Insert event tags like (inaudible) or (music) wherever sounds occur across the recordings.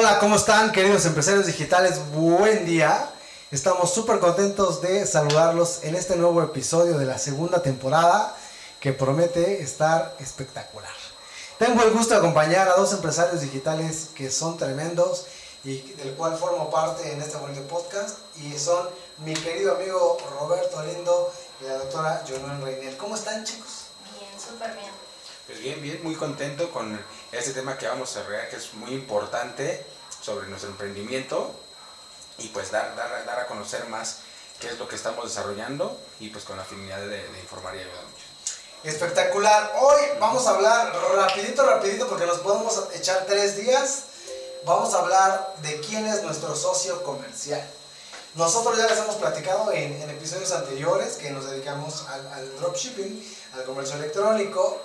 Hola, ¿cómo están queridos empresarios digitales? Buen día. Estamos súper contentos de saludarlos en este nuevo episodio de la segunda temporada que promete estar espectacular. Tengo el gusto de acompañar a dos empresarios digitales que son tremendos y del cual formo parte en este bonito podcast y son mi querido amigo Roberto Lindo y la doctora Jonel Reinel. ¿Cómo están chicos? Bien, súper bien. Pues bien, bien, muy contento con este tema que vamos a ver que es muy importante sobre nuestro emprendimiento y pues dar, dar, dar a conocer más qué es lo que estamos desarrollando y pues con la finalidad de, informar y ayudar mucho. Espectacular. Hoy vamos a hablar rapidito, rapidito, porque nos podemos echar tres días. Vamos a hablar de quién es nuestro socio comercial. Nosotros ya les hemos platicado en, en episodios anteriores que nos dedicamos al, al dropshipping, al comercio electrónico,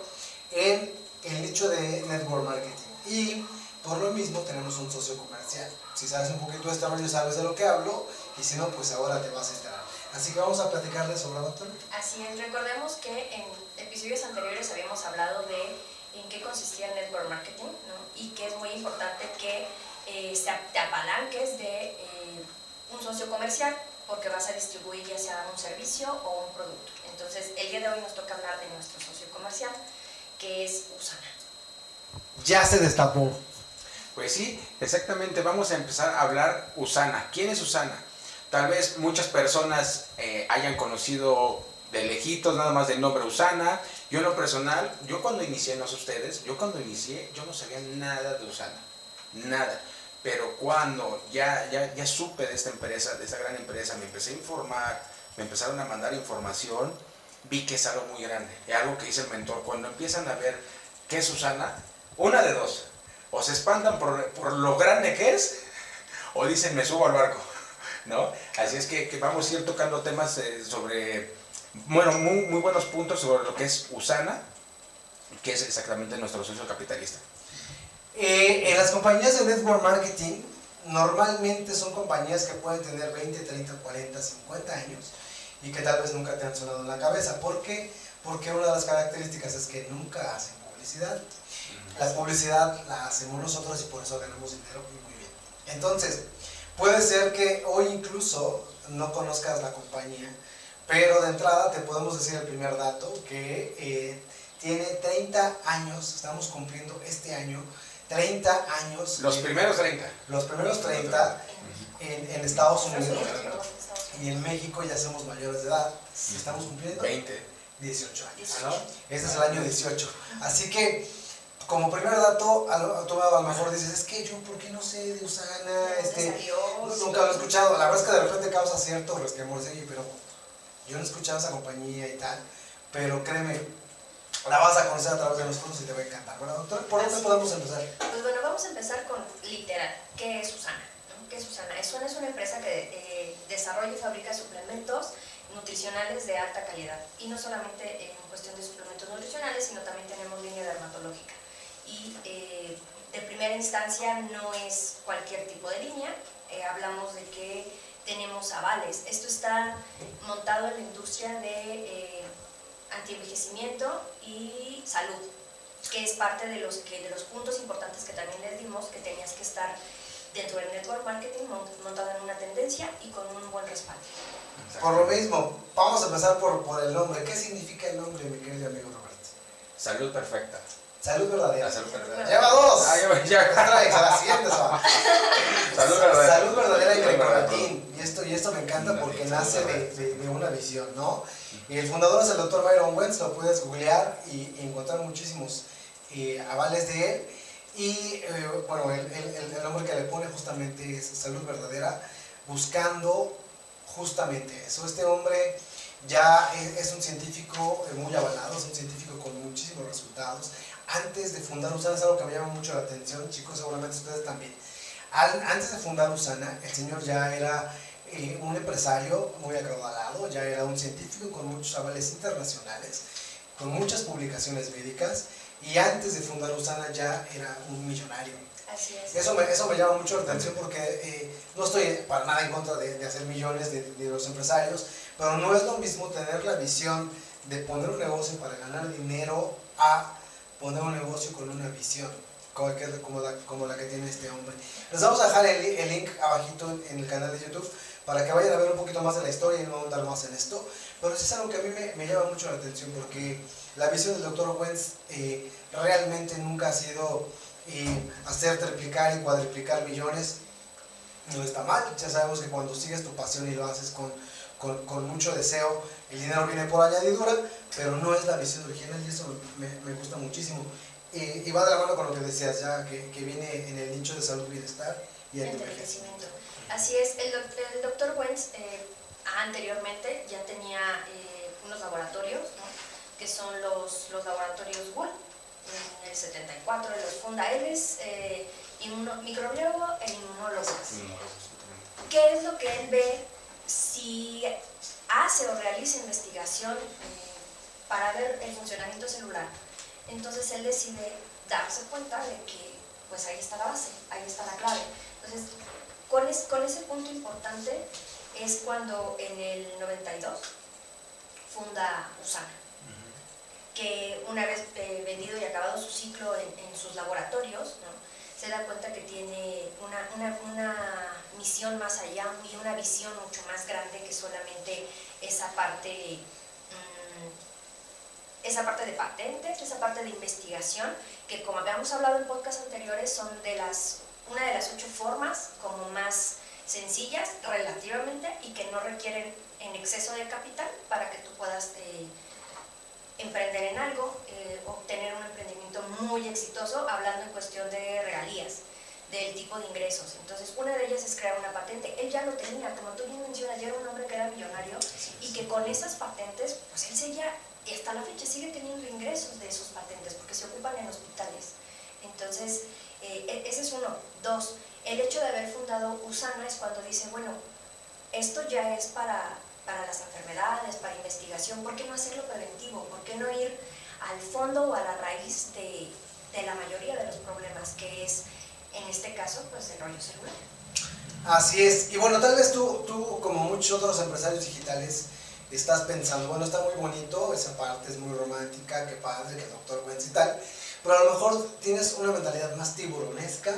en el nicho de network marketing. Y por lo mismo tenemos un socio comercial. Si sabes un poquito de este rollo, sabes de lo que hablo, y si no, pues ahora te vas a enterar. Así que vamos a platicarles sobre doctor. Así es, recordemos que en episodios anteriores habíamos hablado de en qué consistía el network marketing ¿no? y que es muy importante que eh, te apalanques de eh, un socio comercial porque vas a distribuir ya sea un servicio o un producto. Entonces, el día de hoy nos toca hablar de nuestro socio comercial, que es Usana. Ya se destapó. Pues sí, exactamente, vamos a empezar a hablar Usana. ¿Quién es Usana? Tal vez muchas personas eh, hayan conocido de lejitos nada más del nombre Usana. Yo en lo personal, yo cuando inicié, no sé ustedes, yo cuando inicié, yo no sabía nada de Usana, nada. Pero cuando ya, ya, ya supe de esta empresa, de esta gran empresa, me empecé a informar, me empezaron a mandar información, vi que es algo muy grande. Es algo que dice el mentor, cuando empiezan a ver qué es Usana, una de dos, o se espantan por, por lo grande que es, o dicen me subo al barco, (laughs) ¿no? Así es que, que vamos a ir tocando temas eh, sobre, bueno, muy, muy buenos puntos sobre lo que es Usana, que es exactamente nuestro socio capitalista. Eh, en las compañías de network marketing, normalmente son compañías que pueden tener 20, 30, 40, 50 años y que tal vez nunca te han sonado en la cabeza. ¿Por qué? Porque una de las características es que nunca hacen publicidad. La publicidad la hacemos nosotros y por eso ganamos dinero muy, bien. Entonces, puede ser que hoy incluso no conozcas la compañía, pero de entrada te podemos decir el primer dato que eh, tiene 30 años, estamos cumpliendo este año 30 años. Los de- primeros 30. los primeros 30 en, en Estados Unidos Estados Unidos, Estados y en México ya somos mayores de edad y estamos cumpliendo 20. 18 años. 18. ¿no? Este es el año 18. Así que, como primer dato, a lo, tú a lo mejor dices, es que yo, ¿por qué no sé de Usana? Este, nunca lo he escuchado. La verdad es que de repente causa cierto resquemor, de, "Oye, pero yo no he escuchado esa compañía y tal. Pero créeme, la vas a conocer a través de nosotros y te va a encantar. ¿Verdad, doctor? ¿Por dónde podemos empezar? Pues bueno, vamos a empezar con literal. ¿Qué es Usana? ¿No? ¿Qué es Usana? Usana es una empresa que eh, desarrolla y fabrica suplementos nutricionales de alta calidad. Y no solamente en cuestión de suplementos nutricionales, sino también tenemos línea dermatológica. Y eh, de primera instancia no es cualquier tipo de línea. Eh, hablamos de que tenemos avales. Esto está montado en la industria de eh, antienvejecimiento y salud que es parte de los, que, de los puntos importantes que también les dimos, que tenías que estar dentro del network marketing mont- montado en una tendencia y con un buen respaldo. Por lo mismo, vamos a empezar por, por el nombre. ¿Qué significa el nombre, mi querido amigo Roberto? Salud perfecta. Salud verdadera. Salud verdadera. Lleva dos. Ah, ya, ya. La siguiente. (laughs) Salud verdadera. Salud verdadera grecolatín. Y esto, y esto me encanta porque nace de, de- de una visión, ¿no? Y el fundador es el doctor Byron Wentz, lo puedes googlear y, y encontrar muchísimos eh, avales de él. Y eh, bueno, el, el- el- nombre que le pone justamente es Salud Verdadera, buscando justamente eso. Este hombre ya es, es un científico eh, muy avalado, es un científico con muchísimos resultados. Antes de fundar Usana es algo que me llama mucho la atención, chicos, seguramente ustedes también. Al- antes de fundar Usana, el señor ya era eh, un empresario muy acaudalado, ya era un científico con muchos avales internacionales, con muchas publicaciones médicas, y antes de fundar Usana ya era un millonario. Así es. Eso me, eso me llama mucho la atención porque eh, no estoy para nada en contra de, de hacer millones de, de los empresarios, pero no es lo mismo tener la visión de poner un negocio para ganar dinero a poner un negocio con una visión. como, la, como la que tiene este hombre. Les vamos a dejar el, el link abajito en, el canal de YouTube para que vayan a ver un poquito más de la historia y no andar más en esto. Pero es algo que a mí me, me llama mucho la atención porque la visión del doctor Owens eh, realmente nunca ha sido eh, hacer triplicar y cuadriplicar millones. No está mal, ya sabemos que cuando sigues tu pasión y lo haces con, con, mucho deseo, el dinero viene por añadidura, pero no es la visión original y eso me, gusta muchísimo. y va de la mano con lo que decías ya, que, que viene en el nicho de salud, bienestar y envejecimiento. Así es, el, el doctor Wentz eh, anteriormente ya tenía eh, unos laboratorios, que son los, los laboratorios Bull, en el 74 él los funda. Él es eh, microbiólogo e inmunólogo. ¿Qué es lo que él ve si hace o realiza investigación para ver el funcionamiento celular? Entonces él decide darse cuenta de que pues ahí está la base, ahí está la clave. Entonces con, ese punto importante es cuando en el 92 funda Usana, que una vez eh, vendido y acabado su ciclo en, sus laboratorios, se da cuenta que tiene una, misión más allá y una visión mucho más grande que solamente esa parte, mm, esa parte de patentes, esa parte de investigación, que como habíamos hablado en podcasts anteriores son de las una de las ocho formas como más sencillas relativamente y que no requieren en exceso de capital para que tú puedas eh, emprender en algo, eh, obtener un emprendimiento muy exitoso, hablando en cuestión de regalías, del tipo de ingresos. Entonces, una de ellas es crear una patente. Él ya lo tenía, como tú bien mencionas, ya era un hombre que era millonario y que con esas patentes, pues él seguía, y hasta la fecha sigue teniendo ingresos de esos patentes porque se ocupan en hospitales. Entonces, eh, e-, ese es uno. Dos, el hecho de haber fundado Usana es cuando dice, bueno, esto ya es para, para las enfermedades, para investigación, ¿por qué no hacerlo preventivo? ¿Por qué no ir al fondo o a la raíz de, de la mayoría de los problemas, que es, en este caso, pues el rollo celular? Así es. Y bueno, tal vez tú, tú, como muchos otros empresarios digitales, estás pensando, bueno, está muy bonito, esa parte es muy romántica, qué padre, que el doctor Wentz y tal, pero a lo mejor tienes una mentalidad más tiburonesca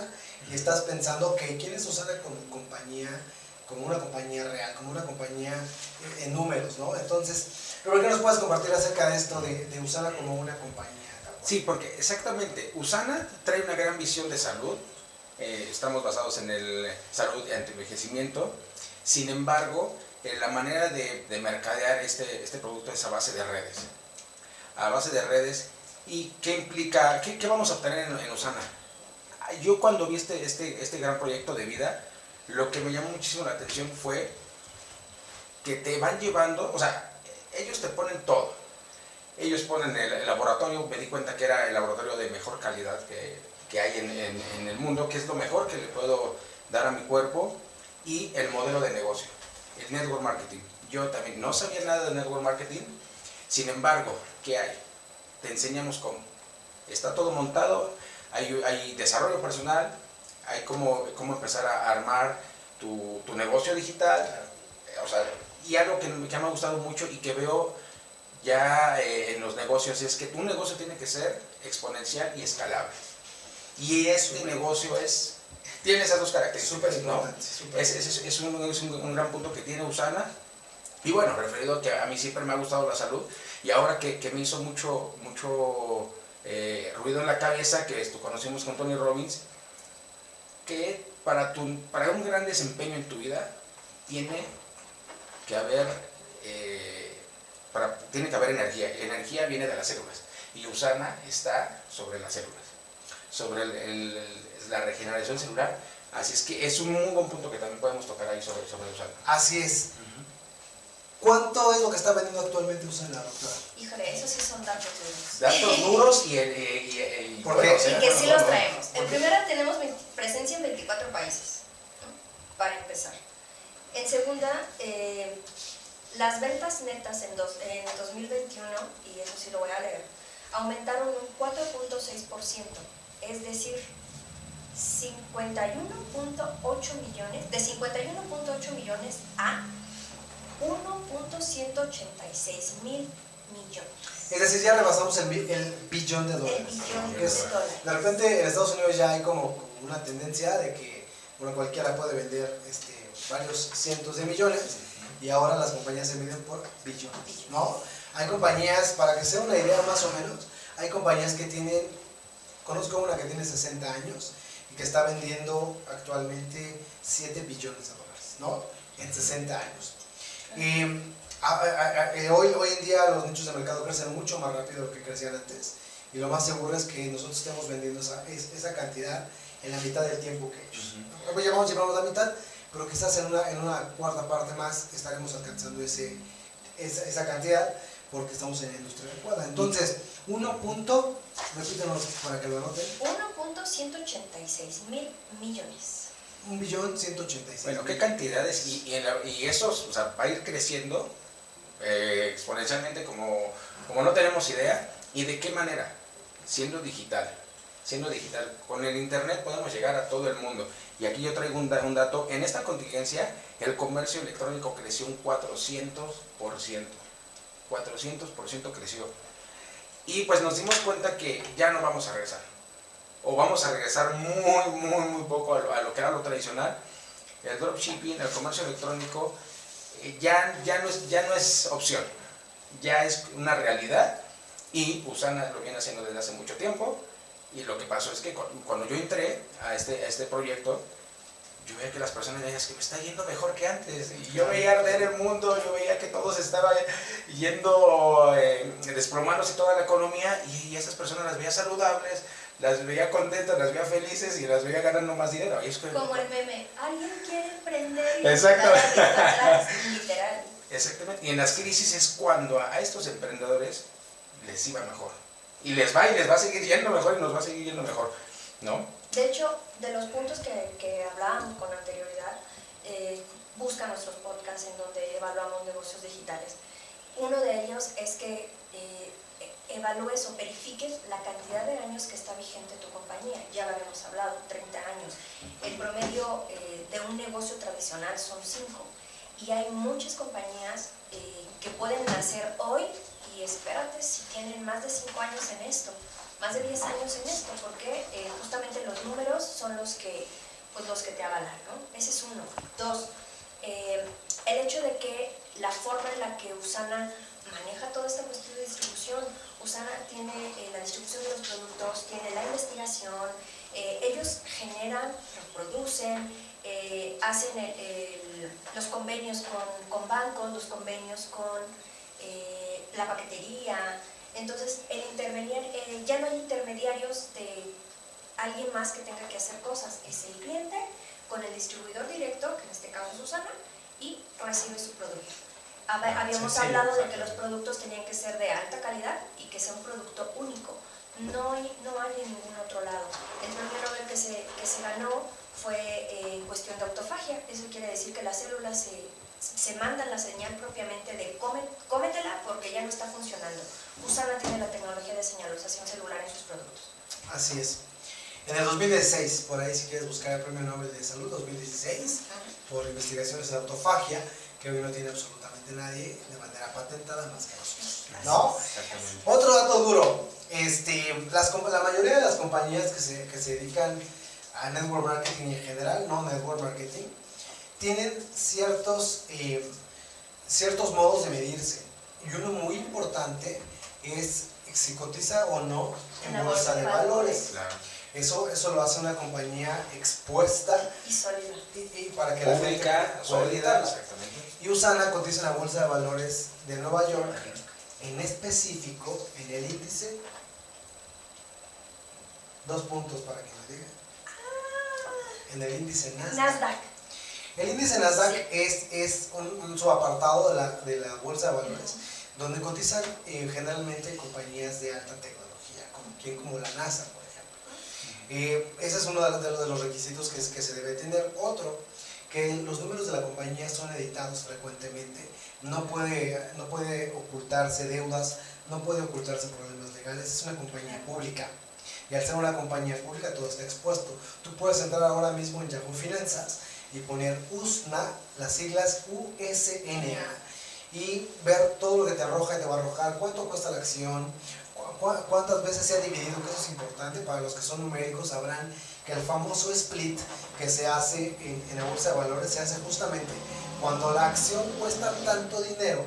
y estás pensando, ok, ¿quién es como compañía? Como una compañía real, como una compañía en números, ¿no? Entonces, ¿por qué nos puedes compartir acerca de esto de, de Usana como una compañía? Sí, porque exactamente, Usana trae una gran visión de salud, eh, estamos basados en el salud y anti-envejecimiento, sin embargo, eh, la manera de, de, mercadear este, este producto es a base de redes, a base de redes ¿Y qué implica, qué, qué vamos a obtener en, en, Usana? Yo cuando vi este, este, este gran proyecto de vida, lo que me llamó muchísimo la atención fue que te van llevando, o sea, ellos te ponen todo. Ellos ponen el, laboratorio, me di cuenta que era el laboratorio de mejor calidad que, que hay en, en, en, el mundo, que es lo mejor que le puedo dar a mi cuerpo, y el modelo de negocio, el network marketing. Yo también no sabía nada de network marketing, sin embargo, ¿qué hay? te enseñamos cómo. Está todo montado, hay, hay desarrollo personal, hay cómo, cómo empezar a armar tu, tu negocio digital, eh, o sea, y algo que, que, me ha gustado mucho y que veo ya eh, en los negocios es que tu negocio tiene que ser exponencial y escalable. Y este negocio es, tiene esas dos características. ¿no? Es, es, es, un, es un, un gran punto que tiene Usana. Y bueno, referido a que a mí siempre me ha gustado la salud, y ahora que, que me hizo mucho, mucho eh, ruido en la cabeza, que esto conocimos con Tony Robbins, que para, tu, para un gran desempeño en tu vida tiene que haber, eh, para, tiene que haber energía. La energía viene de las células y Usana está sobre las células, sobre el, el, la regeneración celular. Así es que es un muy buen punto que también podemos tocar ahí sobre, sobre Usana. Así es. ¿Cuánto es lo que está vendiendo actualmente Usana, doctora? Híjole, esos sí son datos duros. Datos duros y, el, y, y, y que sí los traemos. En primera tenemos presencia en 24 países, ¿no? para empezar. En segunda, eh, las ventas netas en, dos, en 2021, y eso sí lo voy a leer, aumentaron un 4.6%, es decir, 51.8 millones, de 51.8 millones a 1.186 mil millones. Es decir, ya rebasamos el, bi- el billón de El dólares. billón Que de es- dólares. De repente en Estados Unidos ya hay como, como una tendencia de que bueno, cualquiera puede vender este, varios cientos de millones y ahora las compañías se miden por billones, ¿no? Hay compañías, para que sea una idea más o menos, hay compañías que tienen, conozco una que tiene 60 años y que está vendiendo actualmente 7 billones de dólares, ¿no? En 60 años. Y, a- a- a- eh, hoy, hoy en día los nichos de mercado crecen mucho más rápido de lo que crecían antes y lo más seguro es que nosotros estemos vendiendo esa, es- esa cantidad en la mitad del tiempo que ellos. Pues llevamos, llevamos la mitad, pero quizás en una, en una cuarta parte más estaremos alcanzando ese, esa, esa cantidad porque estamos en la industria adecuada. Entonces, uno punto, repítenos para que lo anoten, 1.186 mil millones. Un billón 186. Bueno, ¿qué cantidades? Y, y, en la- y esos, o sea, va a ir creciendo eh, exponencialmente como, como no tenemos idea. ¿Y de qué manera? Siendo digital. Siendo digital. Con el Internet podemos llegar a todo el mundo. Y aquí yo traigo un, un dato. En esta contingencia, el comercio electrónico creció un 400%. 400% creció. Y pues nos dimos cuenta que ya no vamos a regresar. O vamos a regresar muy, muy, muy poco a lo, a lo que era lo tradicional. El dropshipping, el comercio electrónico, eh, ya, ya, no es, ya no es opción. Ya es una realidad. Y Usana lo viene haciendo desde hace mucho tiempo. Y lo que pasó es que cu- cuando yo entré a este, a este proyecto, yo veía que las personas decían que me está yendo mejor que antes. Y yo veía arder el mundo, yo veía que todo se estaba yendo eh, desplomándose toda la economía y esas personas las veía saludables, las veía contentas, las veía felices y las veía ganando más dinero. Y es que- Como el meme, alguien quiere emprender y atrás, (laughs) literal. Exactamente. Y en las crisis es cuando a estos emprendedores les iba mejor. Y les va y les va a seguir yendo mejor y nos va a seguir yendo mejor. ¿No? De hecho, de los puntos que, que hablábamos con anterioridad, eh, busca nuestros podcasts en donde evaluamos negocios digitales. Uno de ellos es que eh, evalúes o verifiques la cantidad de años que está vigente tu compañía. Ya lo habíamos hablado, 30 años. El promedio eh, de un negocio tradicional son 5. Y hay muchas compañías eh, que pueden nacer hoy y espérate si tienen más de 5 años en esto, más de 10 años en esto, porque eh, justamente los números son los que, pues, los que te avalan, ¿no? Ese es uno. Dos, eh, el hecho de que la forma en la que Usana maneja toda esta cuestión de distribución, Usana tiene eh, la distribución de los productos, tiene la investigación, eh, ellos generan, reproducen, eh, hacen los convenios con, con bancos, los convenios con la paquetería. Entonces, el intervenir, ya no hay intermediarios de alguien más que tenga que hacer cosas. Es el cliente con el distribuidor directo, que en este caso es Susana, y recibe su producto. Hab- Habíamos Sí, sí, hablado de que los productos tenían que ser de alta calidad y que sea un producto único. No hay, no hay en ningún otro lado. El premio Nobel que se, que se ganó fue eh, en cuestión de autofagia. Eso quiere decir que las células se, se mandan la señal propiamente de "Come- cómetela porque ya no está funcionando. Usana tiene la tecnología de señalización celular en sus productos. Así es. En el 2016, por ahí si quieres buscar el Premio Nobel de Salud 2016, por investigaciones en autofagia, que hoy no tiene absolutamente nadie de manera patentada más que nosotros. ¿No? Exactamente. Otro dato duro, este, las, la mayoría de las compañías que se, que se dedican a network marketing en general, no network marketing, tienen ciertos, eh, ciertos modos de medirse. Y uno muy importante es si cotiza o no en bolsa de valores. Claro. Eso, eso lo hace una compañía expuesta Y sólida. y, y para que la gente sólida, sólida. exactamente. Y Usana cotiza en la bolsa de valores de Nueva York, en específico en el índice. Dos puntos para que me diga. En el índice Nasdaq. Nasdaq. El índice Nasdaq es, es un, un subapartado de la, de la bolsa de valores, donde cotizan eh, generalmente compañías de alta tecnología, como quien como la NASA, por ejemplo. Eh, ese es uno de los, de los- de los requisitos que, es- que se debe tener. Otro, que los números de la compañía son editados frecuentemente, no puede, no puede ocultarse deudas, no puede ocultarse problemas legales, es una compañía pública. Y al ser una compañía pública todo está expuesto. Tú puedes entrar ahora mismo en Yahoo Finanzas y poner USNA, las siglas USNA, y ver todo lo que te arroja y te va a arrojar, cuánto cuesta la acción, cuántas veces se ha dividido, que eso es importante, para los que son numéricos sabrán que el famoso split que se hace en, la bolsa de valores se hace justamente cuando la acción cuesta tanto dinero,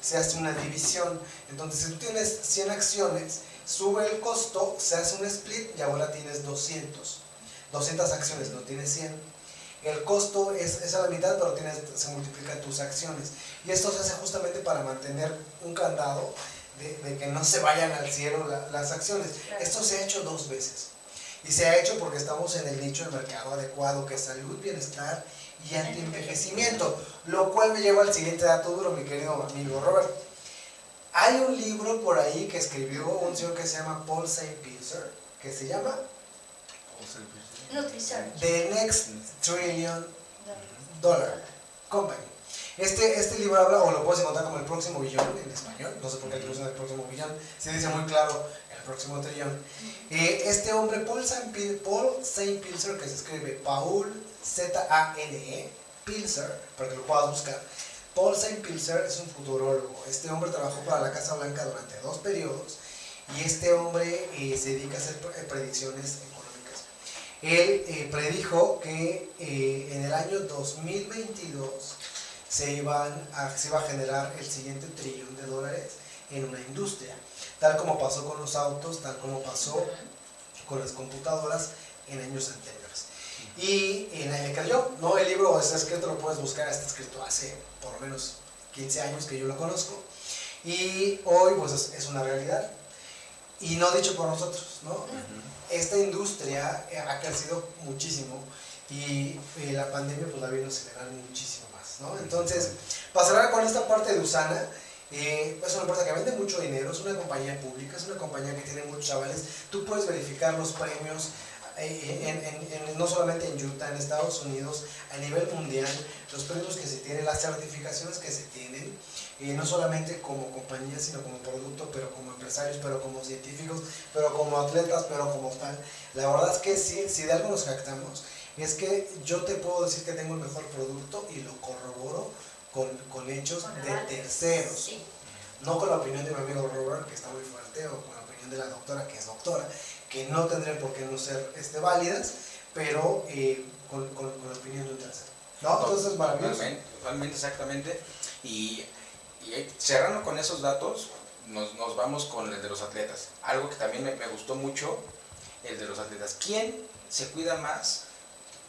se hace una división. Entonces, si tú tienes 100 acciones, sube el costo, se hace un split y ahora tienes 200. 200 acciones, no tienes 100. El costo es, es a la mitad, pero tienes, se multiplican tus acciones. Y esto se hace justamente para mantener un candado de, que no se vayan al cielo las acciones. Esto se ha hecho dos veces. Y se ha hecho porque estamos en el nicho del mercado adecuado, que es salud, bienestar y anti-envejecimiento. Lo cual me lleva al siguiente dato duro, mi querido amigo Robert. Hay un libro por ahí que escribió un señor que se llama Paul St. Pilser, que se llama The Next Trillion Dollar Company. Este, este libro habla, o lo puedes encontrar como el próximo billón en español, no sé por qué le el próximo billón, se dice muy claro el próximo trillón. Eh, este hombre, Paul St. Pilser, que se escribe Paul Z-A-N-E, Pilser, para que lo puedas buscar. Paul St. Pilser es un futurólogo. Este hombre trabajó para la Casa Blanca durante dos periodos y este hombre eh, se dedica a hacer eh, predicciones económicas. Él predijo que en el año 2022 se, iban a, se iba a generar el siguiente trillón de dólares en una industria, tal como pasó con los autos, tal como pasó con las computadoras en años anteriores. Y, en nadie me cayó, ¿no? El libro está escrito, lo puedes buscar, está escrito hace por lo menos 15 años que yo lo conozco. Y hoy pues es, una realidad. Y no dicho por nosotros, ¿no? Esta industria ha crecido muchísimo y, eh, la pandemia pues la vino a acelerar muchísimo entonces, pasará con esta parte de Usana. Eh, es una empresa que vende mucho dinero, es una compañía pública, es una compañía que tiene muchos chavales. Tú puedes verificar los premios eh, no solamente en Utah, en Estados Unidos, a nivel mundial, los premios que se tienen, las certificaciones que se tienen, y no solamente como compañía, sino como producto, pero como empresarios, pero como científicos, pero como atletas, pero como tal. La verdad es que si, si de algo nos jactamos, es que yo te puedo decir que tengo el mejor producto y lo corroboro con, con hechos de terceros. No con la opinión de mi amigo Robert, que está muy fuerte, o con la opinión de la doctora, que es doctora, que no tendrían por qué no ser este, válidas, pero eh, con, con, la opinión de un tercero. ¿No? Entonces es maravilloso. Totalmente, exactamente. Y, y, cerrando con esos datos, nos, nos, vamos con el de los atletas. Algo que también me, me gustó mucho, el de los atletas. ¿Quién se cuida más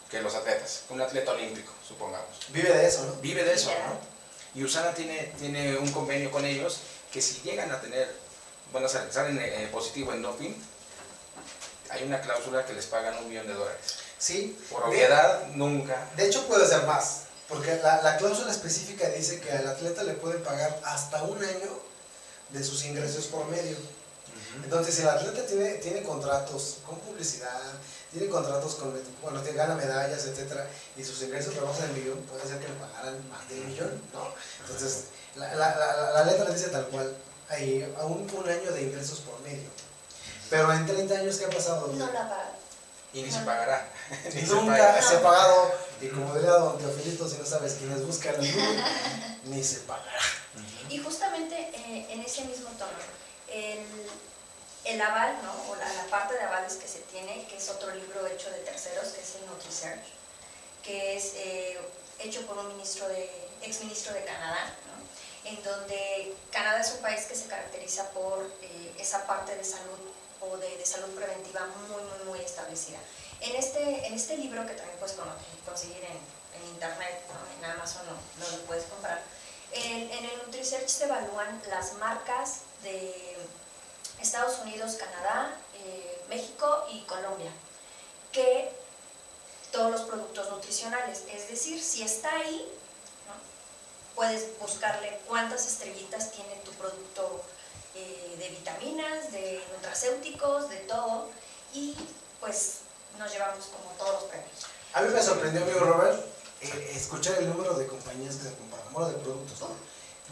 que los atletas, un atleta olímpico, supongamos. Vive de eso, ¿no? Vive de eso, ¿no? Y Usana tiene, tiene un convenio con ellos que si llegan a tener, bueno, salen eh, positivo en doping, hay una cláusula que les pagan un millón de dólares. Sí. Por obviedad, nunca. De hecho, puede ser más, porque la, la cláusula específica dice que al atleta le pueden pagar hasta un año de sus ingresos por medio. Entonces, si el atleta tiene, tiene contratos con publicidad, tiene contratos con, bueno, tiene, gana medallas, etcétera, y sus ingresos rebasan el millón, puede ser que le pagaran más de un millón, ¿no? Entonces, la, la, la, letra dice tal cual, hay aún un año de ingresos por medio. Pero en 30 años, ¿qué ha pasado? No la paga. Y ni se pagará. (laughs) Nunca se, ha pagado. Y como diría don Teofilito, si no sabes quiénes buscan ni se pagará. Y justamente eh, en ese mismo tono, el el aval, ¿no? o la, parte de avales que se tiene, que es otro libro hecho de terceros, que es el NutriSearch, que es eh, hecho por un ministro de, ex ministro de Canadá, ¿no? en donde Canadá es un país que se caracteriza por eh, esa parte de salud o de, salud preventiva muy, muy, muy establecida. En este, en este libro, que también puedes conseguir en, internet, en Amazon no, no, lo puedes comprar, en, en el NutriSearch se evalúan las marcas de Estados Unidos, Canadá, eh, México y Colombia, que todos los productos nutricionales. Es decir, si está ahí, puedes buscarle cuántas estrellitas tiene tu producto eh, de vitaminas, de nutracéuticos, de todo, y pues nos llevamos como todos los premios. A mí me sorprendió, amigo Robert, eh, escuchar el número de compañías que se comparan, número de productos, ¿no?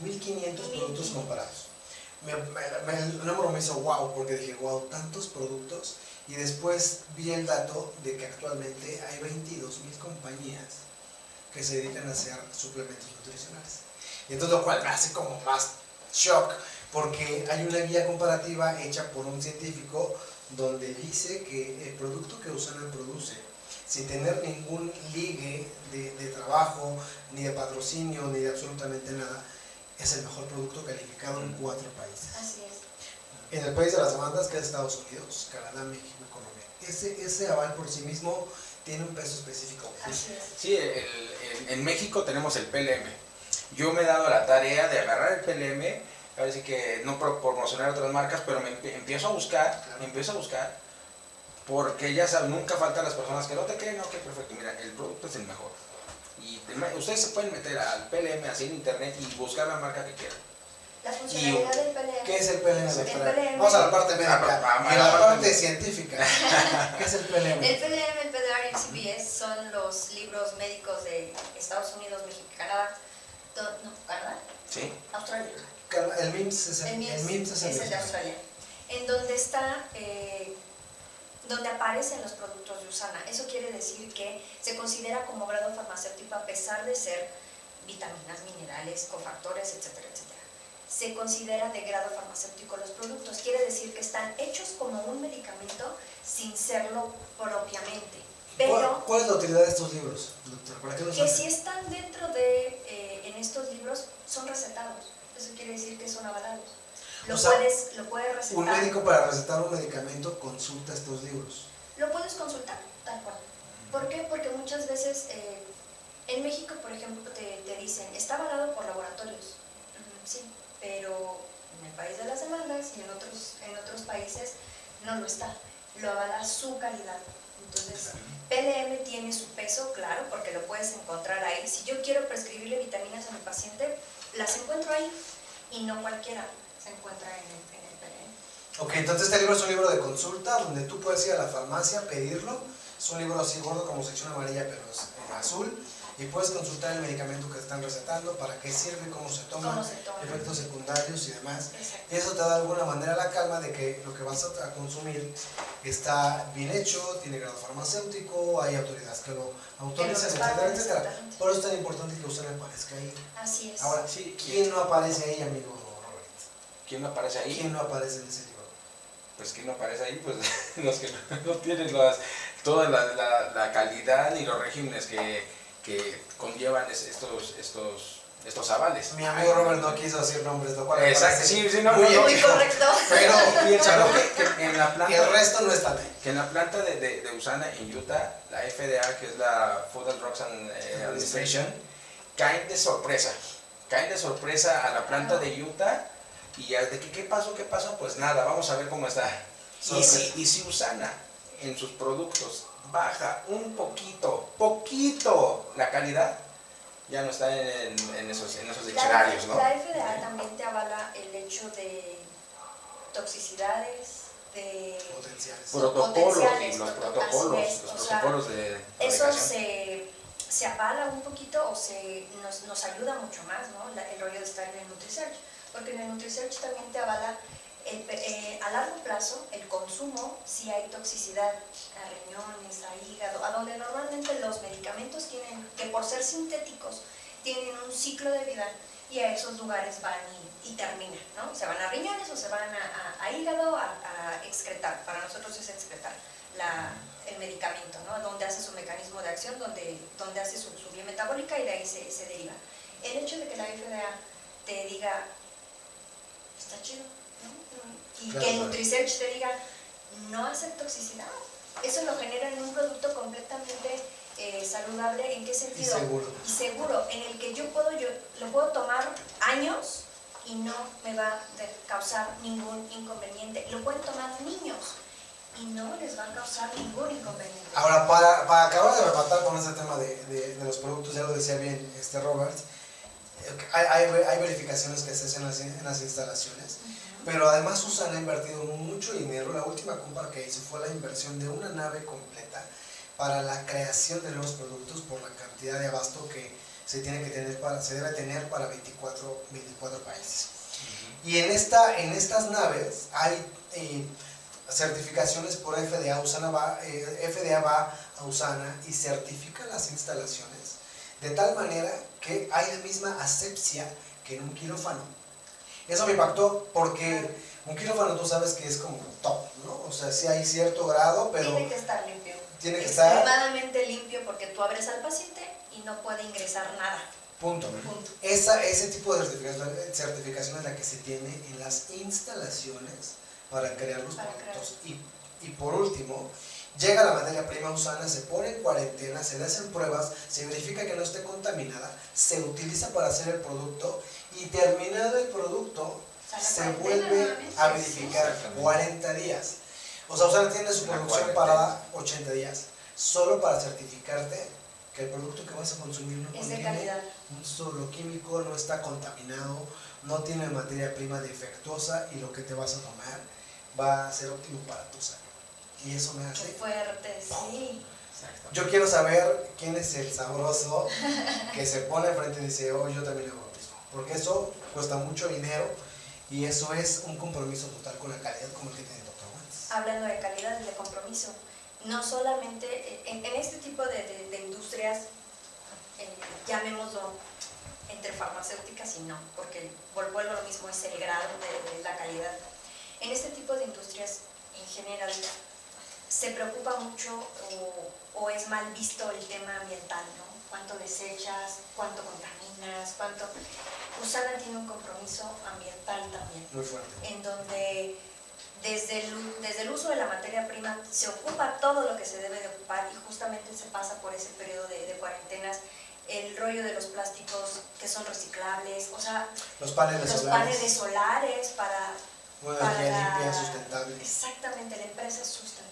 1500 productos comparados me, el número me hizo wow, porque dije, wow, tantos productos. Y después vi el dato de que actualmente hay 22 mil compañías que se dedican a hacer suplementos nutricionales. Y entonces lo cual me hace como más shock, porque hay una guía comparativa hecha por un científico donde dice que el producto que Usana produce, sin tener ningún ligue de, de trabajo, ni de patrocinio, ni de absolutamente nada, es el mejor producto calificado en cuatro países. Así es. En el país de las demandas, que es Estados Unidos, Canadá, México y Colombia. Ese, ese aval por sí mismo tiene un peso específico. Así es. Sí, el- el- en México tenemos el PLM. Yo me he dado la tarea de agarrar el PLM, sí que no por promocionar otras marcas, pero me empie- empiezo a buscar, Claro. empiezo a buscar, porque ya saben, nunca faltan las personas que no te creen, ok, perfecto, mira, el producto es el mejor. Y te- ustedes se pueden meter al PLM así en internet y buscar la marca que quieran. La funcionalidad del PLM. ¿Qué es el PLM? El? PLM. Vamos a la parte médica. Ah, y a la ah, parte científica. (laughs) ¿Qué es el PLM? El PLM, el PDR y el CBS son los libros médicos de Estados Unidos, México y Canadá. No, Canadá, ¿Sí? Australia. El MIMS es el, El MIMS, el MIMS es el es el de. Australia. En donde está, eh, donde aparecen los productos de Usana. Eso quiere decir que se considera como grado farmacéutico a pesar de ser vitaminas, minerales, cofactores, etcétera, etcétera. Se considera de grado farmacéutico los productos. Quiere decir que están hechos como un medicamento sin serlo propiamente. ¿Cuál, Pero cuál es la utilidad de estos libros, doctor? ¿Para qué los que hacen? si están dentro de, eh, en estos libros, son recetados. Eso quiere decir que son avalados. Lo O sea, puedes, lo puedes recetar. Un médico para recetar un medicamento consulta estos libros. Lo puedes consultar, tal cual. ¿Por qué? Porque muchas veces eh, en México, por ejemplo, te, te dicen, está avalado por laboratorios. Sí, pero en el país de las demandas y en otros, en otros países no lo está. Lo avala su calidad. Entonces, PLM tiene su peso, claro, porque lo puedes encontrar ahí. Si yo quiero prescribirle vitaminas a mi paciente, las encuentro ahí y no cualquiera se encuentra en el, en el. Ok, entonces este libro es un libro de consulta donde tú puedes ir a la farmacia, pedirlo. Es un libro así gordo como sección amarilla, pero es en azul. Y puedes consultar el medicamento que están recetando, para qué sirve, cómo se toma, ¿Cómo se toma? efectos secundarios y demás. Exacto. Y eso te da de alguna manera la calma de que lo que vas a, consumir está bien hecho, tiene grado farmacéutico, hay autoridades que lo autorizan, etcétera, etcétera. Por eso es tan importante que usted aparezca ahí. Así es. Ahora, Sí, ¿quién no aparece ahí, amigo? ¿Quién no aparece ahí? ¿Quién no aparece en ese libro? Pues ¿quién no aparece ahí? Pues (laughs) los que (laughs) no tienen las, toda la, la- la calidad ni los regímenes que, que conllevan es- estos, estos, estos avales. Mi amigo Robert no quiso decir nombres, lo cual Exacto, sí, sí, no, muy no, no. Muy correcto. Pero, Y el que, que en la planta... el resto no está bien. Que en la planta de, de, de Usana, en Utah, la FDA, que es la Food and Drugs and, eh, Administration, caen de sorpresa. Caen de sorpresa a la planta de Utah y ya de que qué pasó, qué pasó, pues nada, vamos a ver cómo está. Y si, y si Usana en sus productos baja un poquito, poquito la calidad, ya no está en, en esos, en esos diccionarios, ¿no? la FDA también te avala el hecho de toxicidades, de... Potenciales. Protocolos, potenciales, y los proto- protocolos, es, los o sea, protocolos de Eso se, se avala un poquito o se, nos, nos ayuda mucho más, ¿no? La- el rollo de estar en el NutriSearch. Porque el NutriSearch también te avala el eh, a largo plazo el consumo si hay toxicidad a riñones, a hígado, a donde normalmente los medicamentos tienen, que por ser sintéticos, tienen un ciclo de vida y a esos lugares van y, y terminan, ¿no? Se van a riñones o se van a, hígado a, excretar. Para nosotros es excretar la, el medicamento, ¿no? Donde hace su mecanismo de acción, donde, donde hace su, su vía metabólica y de ahí se, se deriva. El hecho de que la FDA te diga, está chido, ¿no? Y Claro, que claro. NutriSearch te diga, no hace toxicidad. Eso lo genera en un producto completamente eh, saludable. ¿En qué Y sentido? seguro. y seguro, en el que yo puedo, yo lo puedo tomar años y no me va a causar ningún inconveniente. Lo pueden tomar niños y no les va a causar ningún inconveniente. Ahora, para, para acabar de rematar con este tema de, de- de los productos, ya lo decía bien este Robert, hay, hay, hay verificaciones que se hacen en las, en las instalaciones, pero además Susan ha invertido mucho dinero. La última compra que hizo fue la inversión de una nave completa para la creación de nuevos productos por la cantidad de abasto que se tiene que tener para, se debe tener para 24, 24 países. Y en, esta, en estas naves hay eh, certificaciones por FDA. Usana va, eh, FDA va a Usana y certifica las instalaciones de tal manera que hay la misma asepsia que en un quirófano. Eso me impactó porque un quirófano tú sabes que es como top, ¿no? O sea, sí hay cierto grado, pero... Tiene que estar limpio. Tiene que estar... Extremadamente limpio porque tú abres al paciente y no puede ingresar nada. Punto. Punto. Esa, ese tipo de certificación, certificación es la que se tiene en las instalaciones para crear los Para productos. Y, y por último, llega la materia prima usana, se pone en cuarentena, se le hacen pruebas, se verifica que no esté contaminada, se utiliza para hacer el producto y terminado el producto se vuelve a verificar Exactamente. 40 días. O sea, Usana tiene su producción parada 80 días, solo para certificarte que el producto que vas a consumir no Es contiene un solo químico, no está contaminado, no tiene materia prima defectuosa y lo que te vas a tomar va a ser óptimo para tu salud. Y eso me Qué hace... fuerte, sí. Yo quiero saber quién es el sabroso que se pone enfrente y dice, oh, yo también hago lo mismo. Porque eso cuesta mucho dinero y eso es un compromiso total con la calidad como el que tiene Dr. Wentz. Hablando de calidad y de compromiso, no solamente eh, en, en este tipo de, de- de industrias, eh, llamémoslo entre farmacéuticas y no, porque vuelvo a lo mismo, es el grado de, de la calidad. En este tipo de industrias, en general, se preocupa mucho o, o es mal visto el tema ambiental, ¿no? Cuánto desechas, cuánto contaminas, cuánto... Usana tiene un compromiso ambiental también Muy fuerte. en donde desde el, desde el uso de la materia prima se ocupa todo lo que se debe de ocupar y justamente se pasa por ese periodo de, de cuarentenas, el rollo de los plásticos que son reciclables, o sea, Los paneles los solares, paneles solares para... una energía limpia, sustentable. Exactamente, la empresa es sustentable.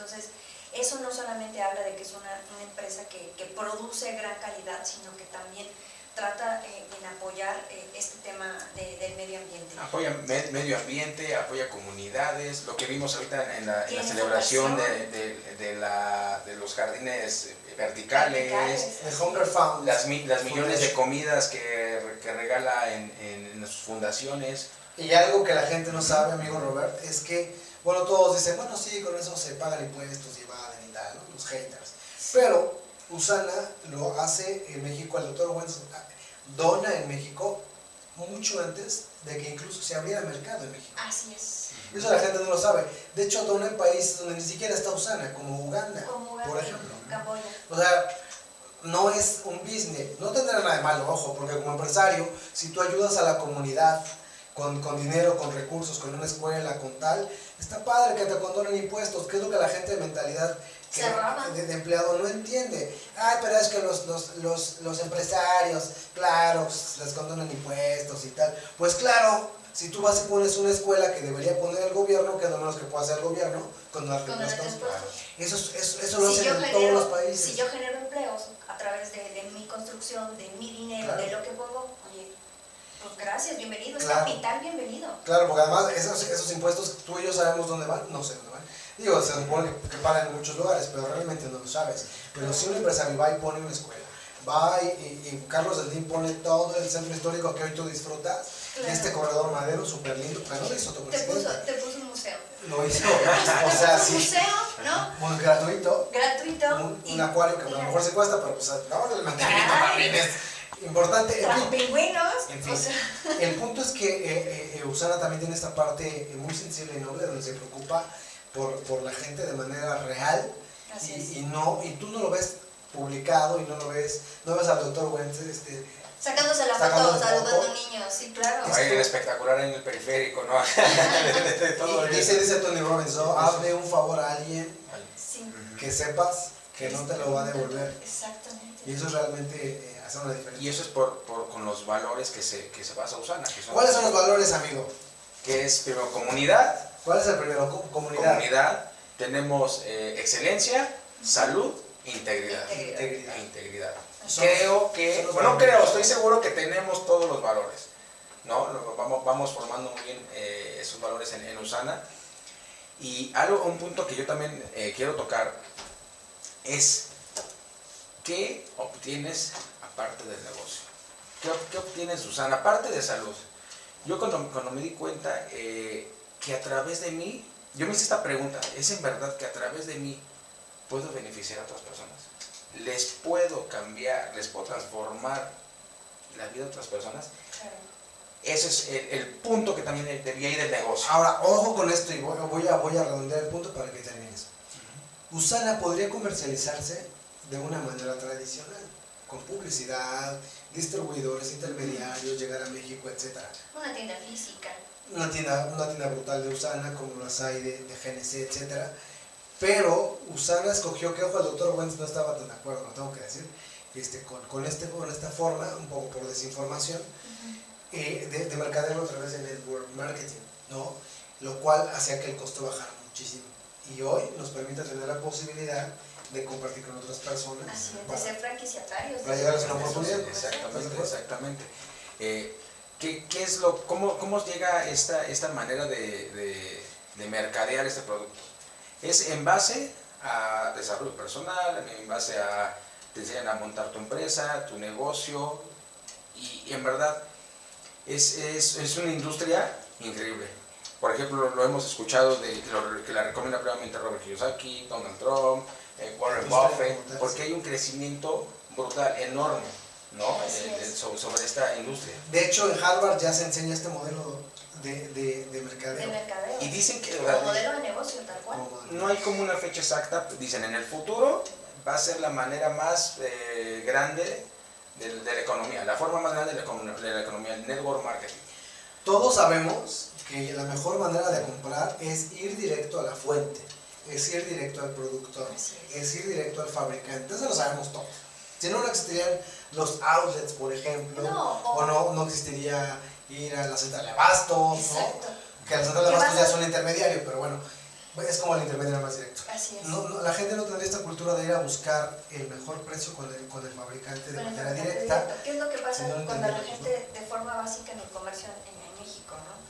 Entonces, eso no solamente habla de que es una, una empresa que, que produce gran calidad, sino que también trata eh, en apoyar eh, este tema de- del medio ambiente. Apoya me- medio ambiente, apoya comunidades, lo que vimos ahorita en la, en la Tiene celebración de, de- de la- de los jardines eh, verticales, Verticales. El Hunger Fund. las, mi- las millones de comidas que, que regala en, en sus fundaciones. Y algo que la gente no sabe, amigo Robert, es que, bueno, todos dicen, bueno, sí, con eso se pagan impuestos y evaden y tal, ¿no? los haters. Pero Usana lo hace en México, el doctor Wentz dona en México mucho antes de que incluso se abriera mercado en México. Así es. Eso la gente no lo sabe. De hecho, dona en países donde ni siquiera está Usana, como Uganda, Como por Uganda, ejemplo. Camboya. O sea, no es un business, no tendrá nada de malo, ojo, porque como empresario, si tú ayudas a la comunidad con, con dinero, con recursos, con una escuela, con tal, está padre que te condonen impuestos, que es lo que la gente de mentalidad que- de, empleado no entiende. Ay, pero es que los, los, los, los empresarios, claro, pues, les condonan impuestos y tal. Pues claro, si tú vas y pones una escuela que debería poner el gobierno, que es lo menos que puede hacer el gobierno, Con el impuestos. esposo. Eso, es- eso, eso lo Si hacen en todos los países. si yo genero empleos a través de, de mi construcción, de mi dinero, Claro. de lo que pongo, pues gracias, bienvenido, es Claro. capital, bienvenido. Claro, porque además esos, esos impuestos tú y yo sabemos dónde van, no sé dónde van. Digo, se supone que, pagan en muchos lugares, pero realmente no lo sabes. Pero si un empresario va y pone una escuela, va y, y- y Carlos Slim pone todo el centro histórico que hoy tú disfrutas, y Claro. este corredor madero súper lindo, pero no lo hizo tu Te puso, presidente. te puso un museo. Lo hizo, o sea, (laughs) un sí, museo, ¿no? muy gratuito, Gratuito. un, y- un acuario que a lo mejor se cuesta, pero pues no, el mantenimiento también es importante. Fin, pingüinos. En fin. o sea, (laughs) El punto es que eh, eh, Usana también tiene esta parte eh, muy sensible y noble donde se preocupa por, por la gente de manera real así y, es. y no y tú no lo ves publicado y no lo ves no ves al doctor Wentz este, Sacándose la foto, saludando niños, sí, claro. Es- Hay el espectacular en el periférico, ¿no? (laughs) De- de todo y dice, dice Tony Robbins ¿no? hazle un favor a alguien Sí. que sepas que no te lo va a devolver Exactamente. y eso es realmente eh, hacer una diferencia Y eso es por, por- con los valores que se, que se basa Usana, que son, ¿cuáles son los valores amigo? que es primero comunidad, ¿cuál es el primero? Co- comunidad, comunidad, tenemos eh, excelencia, salud, integridad. Integridad. integridad creo que, bueno, no creo, estoy seguro que tenemos todos los valores, ¿no? Vamos, vamos formando muy bien eh, esos valores en, en Usana. Y algo, un punto que yo también eh, quiero tocar es qué obtienes aparte del negocio. ¿Qué, qué obtienes, Usana, aparte de salud? Yo cuando, cuando me di cuenta eh, que a través de mí, yo me hice esta pregunta, ¿es en verdad que a través de mí puedo beneficiar a otras personas? les puedo cambiar, les puedo transformar la vida de otras personas, ese es el, punto que también debía ir el negocio. Ahora, ojo con esto y voy, a, voy a redondear el punto para que termines. Usana podría comercializarse de una manera tradicional, con publicidad, distribuidores, intermediarios, llegar a México, etc. Una tienda física. Una tienda, una tienda brutal de Usana, como las hay de, de GNC, etc. Pero Usana escogió que, ojo, el doctor Wentz no estaba tan de acuerdo, lo tengo que decir, este, con, con, este, con esta forma, un poco por desinformación, eh, de, de, mercadeo a través de network marketing, ¿no? Lo cual hacía que el costo bajara muchísimo. Y hoy nos permite tener la posibilidad de compartir con otras personas. Así es, para, de ser franquiciatarios. Para llegar a una oportunidad. Exactamente, exactamente. Eh, ¿qué, ¿qué, es lo, cómo, cómo llega esta, esta manera de, de, de mercadear este producto? Es en base a desarrollo personal, en base a te enseñan a montar tu empresa, tu negocio, y, y en verdad es, es, es una industria increíble. Por ejemplo, lo hemos escuchado de lo, que la recomienda previamente Robert Kiyosaki, Donald Trump, eh, Warren Buffett, porque hay un crecimiento brutal, enorme, ¿no? Eh, sobre, esta industria. De hecho, en Harvard ya se enseña este modelo de, de, de mercadeo. De mercadeo. Y dicen que... Como modelo de negocio, tal cual. No hay como una fecha exacta, dicen en el futuro va a ser la manera más eh, grande de, la economía, la forma más grande de la, economía, el network marketing. Todos sabemos que la mejor manera de comprar es ir directo a la fuente, es ir directo al productor, es. ir directo al fabricante, eso lo sabemos todos. Si no, no existirían los outlets, por ejemplo, o no, no existiría ir a la central de abastos, que la central de abastos ya es un intermediario, pero bueno, es como el intermediario más directo. Así es. No, la gente no tendría esta cultura de ir a buscar el mejor precio con el, con el fabricante de manera directa. ¿Qué es lo que pasa cuando la gente de forma básica en el comercio en, México, ¿no?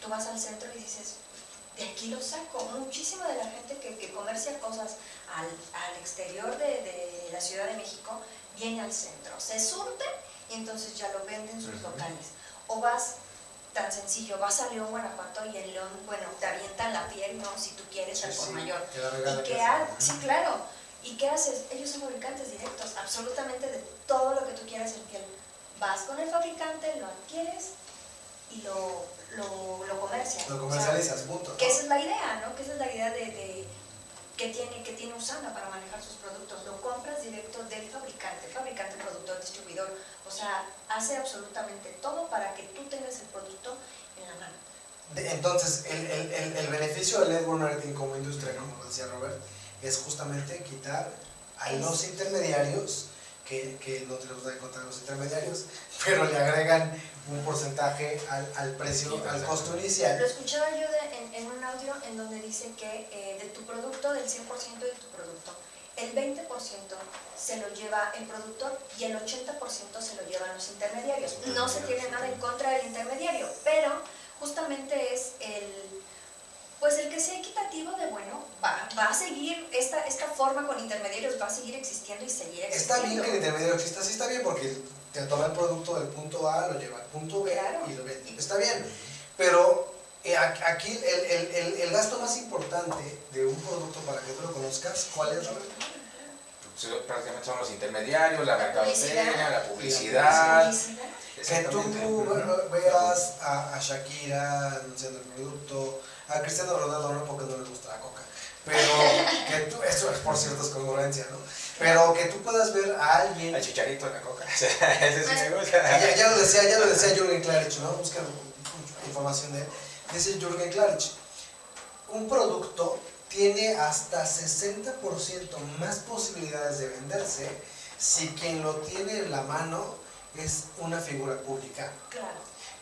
Tú vas al centro y dices, de aquí lo saco. Muchísima de la gente que, que comercia cosas al, al exterior de, de, la Ciudad de México viene al centro, se surte y entonces ya lo venden en sus locales. O vas tan sencillo, vas a León, Guanajuato y en León, bueno, te avientan la piel, ¿no? Si tú quieres, al por mayor. ¿Y qué Sí, claro. ¿Y qué haces? Ellos son fabricantes directos, absolutamente de todo lo que tú quieras en piel. Vas con el fabricante, lo adquieres y lo, lo, lo. Lo comercializas, punto. Que esa es la idea, ¿no? Que esa es la idea de, de que tiene, que tiene Usana para manejar sus productos. Lo compras directo del fabricante, fabricante, productor, distribuidor. O sea, hace absolutamente todo para que tú tengas el producto en la mano. entonces, el, el, el, beneficio del network marketing como industria, como decía Robert, es justamente quitar a los intermediarios, que, que no tenemos nada en contra de los intermediarios, pero le agregan un porcentaje al, al precio, al costo inicial. Lo escuchaba yo en, en, un audio en donde dice que eh, de tu producto, del 100% de tu producto, el 20% se lo lleva el productor y el 80% se lo llevan los intermediarios. No se tiene nada en contra del intermediario, pero justamente es el, pues el que sea equitativo de, bueno, va, va a seguir, esta, esta forma con intermediarios va a seguir existiendo y seguir existiendo. Está bien que el intermediario exista, sí está bien, porque te toma el producto del punto A, lo lleva al punto B y lo vende. Está bien, pero eh, aquí el, el, el, gasto más importante de un producto para que tú lo conozcas, ¿cuál es, Roberto? Prácticamente son los intermediarios, la mercadotecnia, la publicidad. Que tú veas a, Shakira anunciando el producto, a Cristiano Ronaldo no porque no le gusta la coca, pero que tú, eso es por cierto es congruencia, ¿no? Pero que tú puedas ver a alguien... El chicharito en la coca, ese (laughs) sí me gusta. Ya, ya, lo decía, ya lo decía Jürgen Klarich, ¿no? Busca información de él dice Jürgen Klarich, un producto tiene hasta 60% más posibilidades de venderse si quien lo tiene en la mano es una figura pública.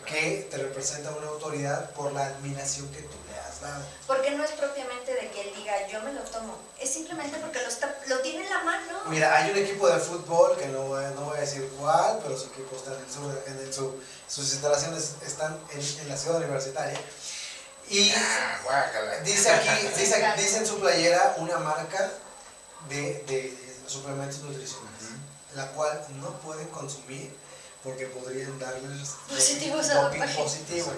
Que te representa una autoridad por la admiración que tú le has dado. Porque no es propiamente de que él diga yo me lo tomo, es simplemente porque lo, está, lo tiene en la mano. Mira, hay un equipo de fútbol que no, no voy a decir cuál, pero su equipo está en el sur, en el sur sus instalaciones están en, en la ciudad universitaria. Y ah, dice aquí, (laughs) dice, dice, en su playera una marca de, de suplementos nutricionales, la cual no pueden consumir porque podrían darles Positivos doping positivo.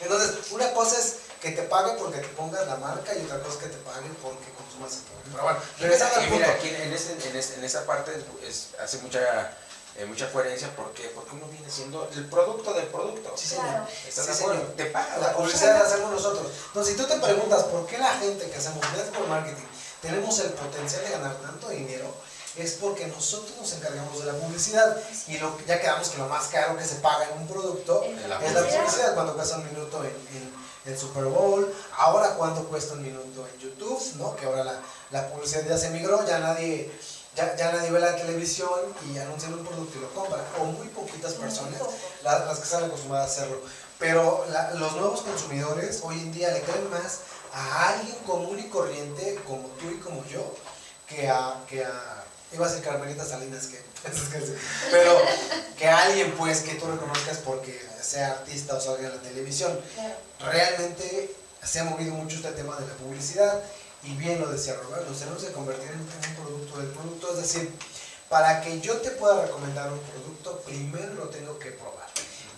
Entonces, una cosa es que te paguen porque te pongas la marca y otra cosa es que te paguen porque consumas el producto. Pero bueno, regresando al punto. Mira, aquí en, ese, en, ese, en esa parte es, hace mucha eh, mucha coherencia. ¿Por qué? Porque uno viene siendo el producto del producto. Sí, señor. Claro. ¿Estás Sí, de acuerdo? señor. Te paga La publicidad la hacemos nosotros. Entonces, si tú te preguntas por qué la gente que hacemos network marketing tenemos el potencial de ganar tanto dinero, es porque nosotros nos encargamos de la publicidad. Y lo, ya quedamos que lo más caro que se paga en un producto es la publicidad. cuando cuesta un minuto en, en- en Super Bowl, ahora cuánto cuesta un minuto en YouTube, ¿no? que ahora la, la publicidad ya se migró, ya nadie, ya, ya nadie ve la televisión y anuncian un producto y lo compra, o muy poquitas personas las, las que están acostumbradas a hacerlo. Pero la- los nuevos consumidores hoy en día le creen más a alguien común y corriente como tú y como yo que a, que a iba a ser Carmelita Salinas que (laughs) pero que alguien pues que tú reconozcas porque sea artista o salga en la televisión Claro. realmente se ha movido mucho este tema de la publicidad y bien lo decía Roberto, nos tenemos que convertir en un producto del producto, es decir, para que yo te pueda recomendar un producto, primero lo tengo que probar.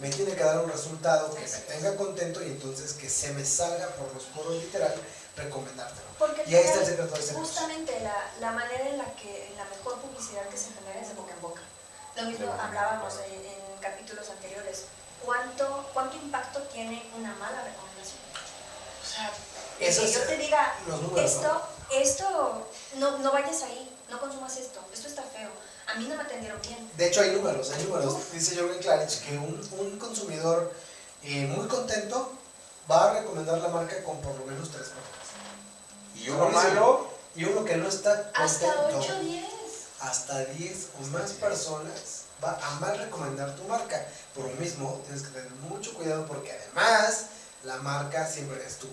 Me tiene que dar un resultado que me tenga contento y entonces que se me salga por los poros literal recomendártelo. Porque Y ahí está el secreto de negocio. Justamente la, la manera en la que la mejor publicidad que se genera es de boca en boca. Lo mismo hablábamos en, en capítulos anteriores. ¿Cuánto, ¿Cuánto impacto tiene una mala recomendación? O sea, Eso que es yo te diga, esto, esto, no, no vayas ahí, no consumas esto, esto está feo. A mí no me atendieron bien. De hecho, hay números, hay números. Dice Jürgen Klarich que un, un consumidor eh, muy contento va a recomendar la marca con por lo menos tres personas. Y uno malo, Y uno que no está Hasta contento, 8 10. hasta 10 o Hasta más 10. personas va a mal recomendar tu marca. Por lo mismo, tienes que tener mucho cuidado porque además la marca siempre eres tú.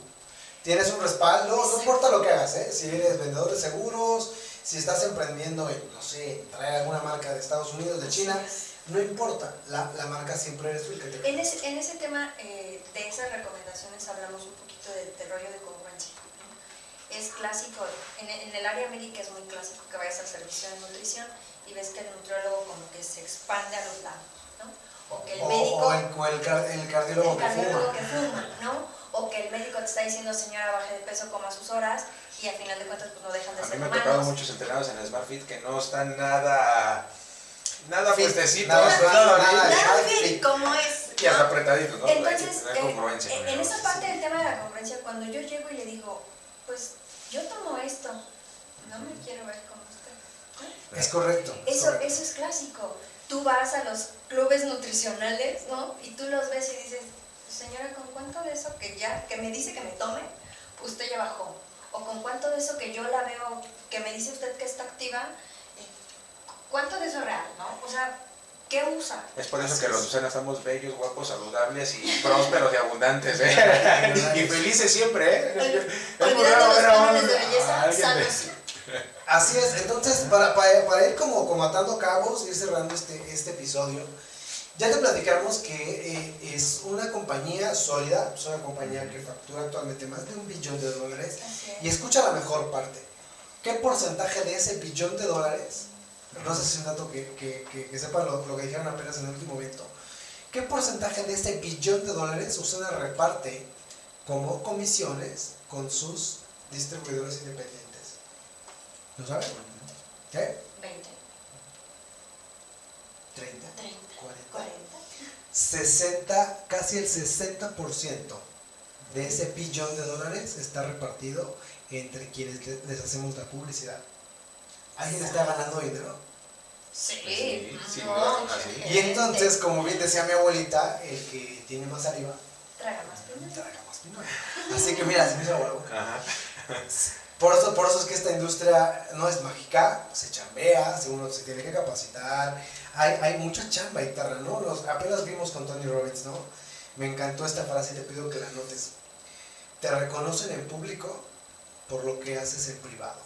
Tienes un respaldo, no importa lo que hagas, ¿eh? si eres vendedor de seguros, si estás emprendiendo en, no sé, traer alguna marca de Estados Unidos, de China, no importa, la, la marca siempre eres tú el que te En ese, en ese tema eh, de esas recomendaciones hablamos un poquito de, de rollo de congruencia. Es clásico, en, en el área médica es muy clásico que vayas al servicio de nutrición y ves que el nutriólogo como que se expande a los lados, ¿no? O que el o, médico, o el, o el car- el cardiólogo el que cardiólogo fuma. que fuma, ¿no? O que el médico te está diciendo, señora, baje de peso, coma sus horas y al final de cuentas pues no dejan de a mí ser me ha humanos. tocado muchos entrenados en SmartFit que no están nada, nada Fit, fuertecitos, nada nada, fit, nada nada Nada fit. fit como es. y hasta ¿no? apretaditos, ¿no? Entonces, en, en esa parte del tema de la congruencia, cuando yo llego y le digo, pues yo tomo esto, no me quiero ver como usted. Es correcto. es Eso, correcto. eso es clásico. Tú vas a los clubes nutricionales, ¿no? Y tú los ves y dices, señora, ¿con cuánto de eso que ya, que me dice que me tome, usted ya bajó? O con cuánto de eso que yo la veo, que me dice usted que está activa, eh, ¿cuánto de eso es real, no? O sea, ¿qué usa? Es por eso que los es. Lucianos estamos bellos, guapos, saludables y prósperos y abundantes, ¿eh? (laughs) y felices siempre, ¿eh? Es muy Olvidando raro los ver a un- cánones de a belleza, alguien de- sanos. Así es, entonces para, para, para ir como, como atando cabos, ir cerrando este, este episodio, ya te platicamos que eh, es una compañía sólida, es una compañía que factura actualmente más de un billón de dólares. Y escucha la mejor parte. ¿Qué porcentaje de ese billón de dólares, no sé si es un dato que, que, que, que sepan lo, lo que dijeron apenas en el último evento, qué porcentaje de ese billón de dólares Usana reparte como comisiones con sus distribuidores independientes? ¿Lo saben? ¿Qué? 20, 30, 30, 40. 40. 60, casi el 60% de ese billón de dólares está repartido entre quienes le- les hacemos la publicidad. ¿Alguien está ganando dinero? Sí, Sí, sí, no, así. Y entonces, como bien decía mi abuelita, el que tiene más saliva, Traga más primero. traga más. Así que mira, se me hizo. Ajá. Por eso, por eso es que esta industria no es mágica, se chambea, se- uno se tiene que capacitar. Hay, hay mucha chamba y tarra, ¿no? Los, apenas vimos con Tony Robbins, ¿no? Me encantó esta frase y te pido que la notes. Te reconocen en público por lo que haces en privado.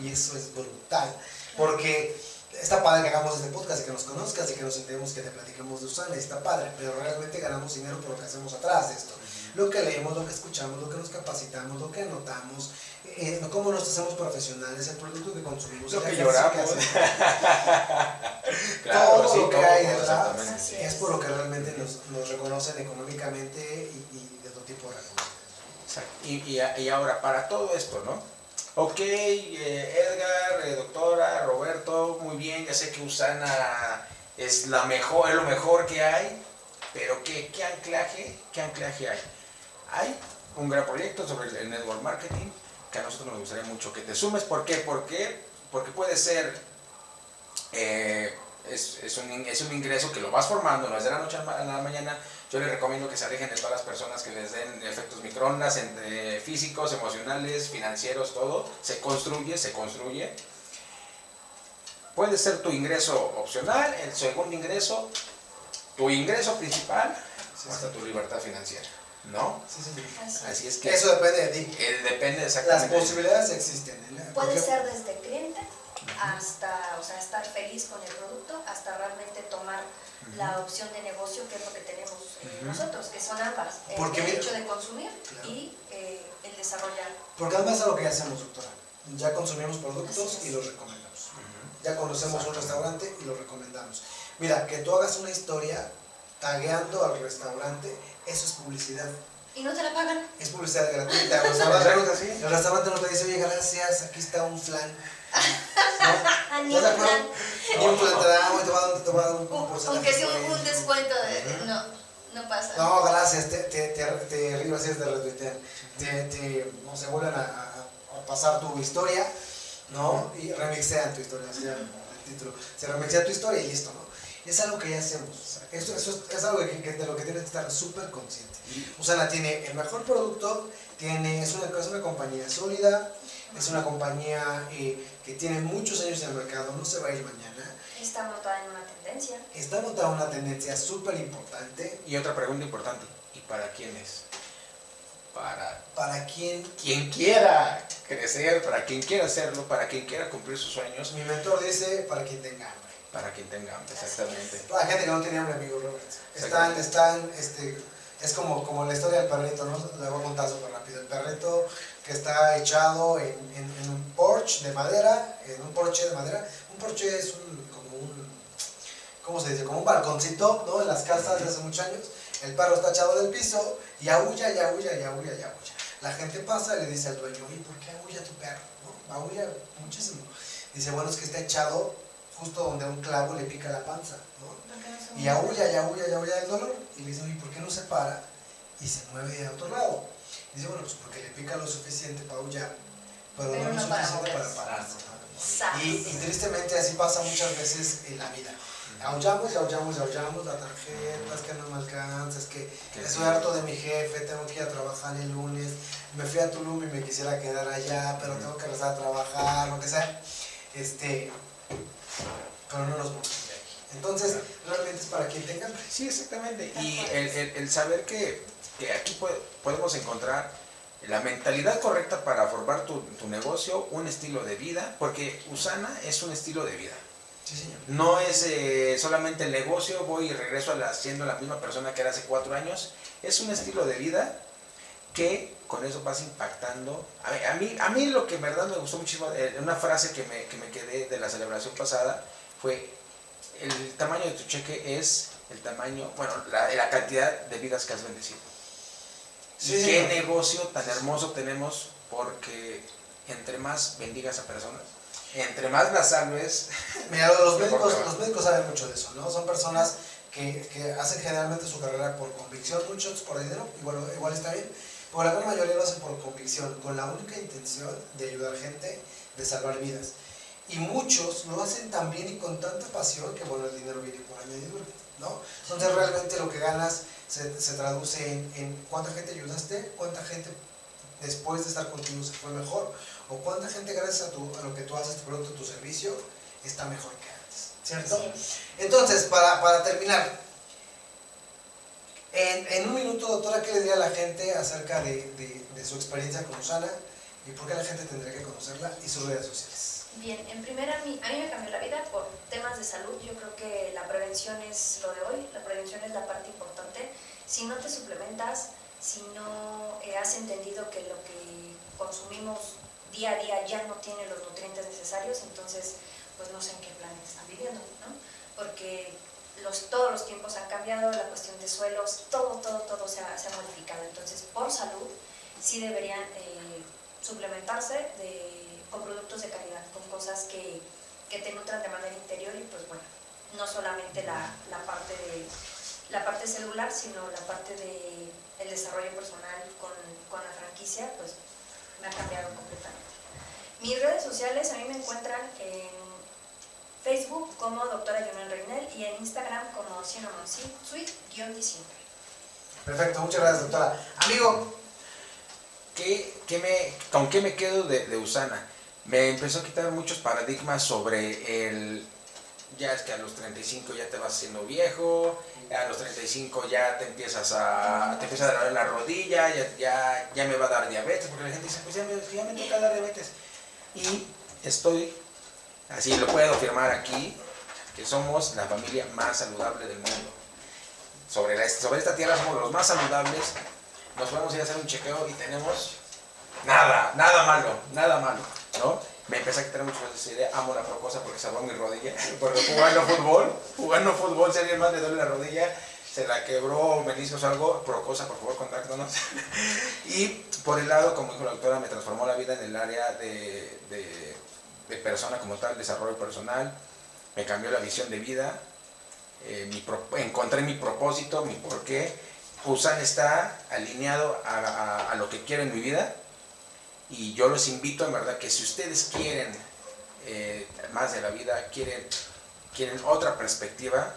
Y eso es brutal. Porque está padre que hagamos este podcast y que nos conozcas y que nos sentemos que te platiquemos de Usana, está padre, pero realmente ganamos dinero por lo que hacemos atrás de esto. Lo que leemos, lo que escuchamos, lo que nos capacitamos, lo que anotamos, eh, cómo nos hacemos profesionales, el producto que consumimos, Lo que lloramos. hacemos. (laughs) Claro, todo sí, lo que todo, hay detrás es por lo que realmente nos, nos reconocen económicamente y, y de todo tipo de recursos. Exacto. Y, y, y ahora, para todo esto, ¿no? Ok, eh, Edgar, eh, doctora, Roberto, muy bien, ya sé que Usana es la mejor, es lo mejor que hay, pero ¿qué, qué anclaje, qué anclaje hay? Hay un gran proyecto sobre el network marketing que a nosotros nos gustaría mucho que te sumes. ¿Por qué? Porque, porque puede ser, eh, es, es, un, es, un, ingreso que lo vas formando, no es de la noche a la mañana. Yo les recomiendo que se alejen de todas las personas que les den efectos microondas, entre físicos, emocionales, financieros, todo. Se construye, se construye. Puede ser tu ingreso opcional, el segundo ingreso, tu ingreso principal, sí, hasta sí. tu libertad financiera. ¿No? Sí, sí, Así, Así es que. Eso depende de ti. Eh, depende exactamente. Las posibilidades existen. ¿eh? Puede ser desde cliente hasta, o sea, estar feliz con el producto, hasta realmente tomar la opción de negocio, que es lo que tenemos eh, nosotros, que son ambas. El Porque mira- hecho de consumir Claro. y eh, el desarrollar. Porque además es lo que ya hacemos, doctora. Ya consumimos productos y los recomendamos. Ya conocemos un restaurante y lo recomendamos. Mira, que tú hagas una historia tagueando al restaurante, eso es publicidad. Y no te la pagan. Es publicidad gratuita. (laughs) El el restaurante no te dice, oye, gracias, aquí está un flan. Ni ¿Estás de acuerdo? te da, te va a dar, te va a dar un, porcentaje Aunque sea un, descuento, de, no, no pasa. No, gracias, te, te, te, te arriba es de retuitear. Te, te, no se vuelven a, a- a pasar tu historia, ¿no? Y remixean tu historia, el título. Se remixea tu historia y listo, ¿no? Es algo que ya hacemos. Esto, eso es, es algo que, que- de lo que tienes que estar súper consciente. Usana tiene el mejor producto, tiene, es, una, es una compañía sólida, es una compañía eh, que tiene muchos años en el mercado, no se va a ir mañana. Está montada en una tendencia. Está montada una tendencia súper importante. Y otra pregunta importante, ¿y para quién es? Para ¿Para quién quien quiera crecer, para quien quiera hacerlo, para quien quiera cumplir sus sueños, Mi mentor dice para quien tenga hambre. para quien tenga hambre, exactamente. Para gente que no tenía hambre, amigo Robert. Están, están, este, es como, como la historia del perrito, ¿no? La voy a contar súper rápido. El perrito que está echado en, un porche de madera, en un porche de madera. Un porche es un, como un, ¿cómo se dice? Como un balconcito, ¿no? En las casas de hace muchos años. El perro está echado del piso y aúlla, y aúlla, y aúlla, y aúlla. La gente pasa y le dice al dueño, oye, ¿por qué aúlla tu perro? ¿No? Aúlla muchísimo. Dice, bueno, es que está echado justo donde un clavo le pica la panza, ¿no? Y aúlla, y aúlla, y aúlla el dolor. Y le dice, oye, ¿por qué no se para y se mueve a otro lado? Dice, bueno, pues porque le pica lo suficiente para aullar, pero, Pero no lo no para suficiente para pararse. Y, y tristemente así pasa muchas veces en la vida. Aullamos y aullamos y aullamos la tarjeta, es que no me alcanza, es que estoy harto de mi jefe, tengo que ir a trabajar el lunes, me fui a Tulum y me quisiera quedar allá, pero tengo que regresar a trabajar, lo que sea. Este, pero no nos vamos de aquí. Entonces, realmente es para quien tenga hambre. Sí, exactamente. Y el, el- el saber que, que aquí po- podemos encontrar la mentalidad correcta para formar tu, tu negocio, un estilo de vida, porque Usana es un estilo de vida. Sí, señor. No es eh, solamente el negocio, voy y regreso a la, siendo la misma persona que era hace cuatro años. Es un estilo de vida que con eso vas impactando. A mí, a mí, a mí lo que en verdad me gustó muchísimo, eh, una frase que me, que me quedé de la celebración pasada fue, el tamaño de tu cheque es el tamaño, bueno, la, la cantidad de vidas que has bendecido. Sí, qué señor. negocio tan hermoso tenemos porque entre más bendigas a personas, entre más las salves, (laughs) Mira, los médicos, los médicos saben mucho de eso, ¿no? Son personas que, que hacen generalmente su carrera por convicción, muchos por dinero, igual, igual está bien, pero la gran mayoría lo hacen por convicción, con la única intención de ayudar gente, de salvar vidas. Y muchos lo hacen tan bien y con tanta pasión que, bueno, el dinero viene por añadidura, ¿no? Entonces realmente lo que ganas se, se traduce en, en cuánta gente ayudaste, cuánta gente después de estar contigo se fue mejor, o cuánta gente gracias a, tu, a lo que tú haces, tu producto, tu servicio, está mejor que antes, ¿cierto? Entonces, para, para terminar, en, en un minuto, doctora, ¿qué le diría a la gente acerca de, de- de su experiencia con Usana y por qué la gente tendría que conocerla y sus redes sociales? Bien, en primera, a mí, a mí me cambió la vida por temas de salud. Yo creo que la prevención es lo de hoy, la prevención es la parte importante. Si no te suplementas, si no eh, has entendido que lo que consumimos día a día ya no tiene los nutrientes necesarios, entonces pues no sé en qué planeta están viviendo, ¿no? Porque los, todos los tiempos han cambiado, la cuestión de suelos, todo, todo, todo se ha, se ha modificado. Entonces, por salud, sí deberían... eh, suplementarse de, con productos de calidad, con cosas que, que te nutran de manera interior y pues bueno, no solamente la, la parte de la parte celular, sino la parte de el desarrollo personal con, con la franquicia, pues me ha cambiado completamente. Mis redes sociales a mí me encuentran en Facebook como doctora Jonel Reinel y en Instagram como Cinnamon Sweet-19. Perfecto, muchas gracias doctora. Amigo, ¿qué, qué me, ¿con qué me quedo de, de Usana? Me empezó a quitar muchos paradigmas sobre el ya es que a los 35 ya te vas haciendo viejo, a los 35 ya te empiezas a, te empieza a dar la rodilla, ya, ya, ya, me va a dar diabetes, porque la gente dice, pues ya me, ya me toca dar diabetes. Y estoy, así lo puedo afirmar aquí, que somos la familia más saludable del mundo. Sobre, la, sobre esta tierra somos los más saludables, nos podemos ir a hacer un chequeo y tenemos nada, nada malo, nada malo. Me empecé a quitar mucho esa idea, amo la procosa porque salvó mi rodilla, (laughs) porque jugando fútbol, jugando fútbol, si alguien más le duele la rodilla, se la quebró, meniscos o algo, procosa, por favor, contáctanos. (laughs) y por el lado, como dijo la doctora, me transformó la vida en el área de, de, persona como tal, desarrollo personal, me cambió la visión de vida, eh, encontré mi propósito, mi porqué. Usan está alineado a, a, a lo que quiero en mi vida y yo los invito en verdad que si ustedes quieren eh, más de la vida, quieren, quieren otra perspectiva,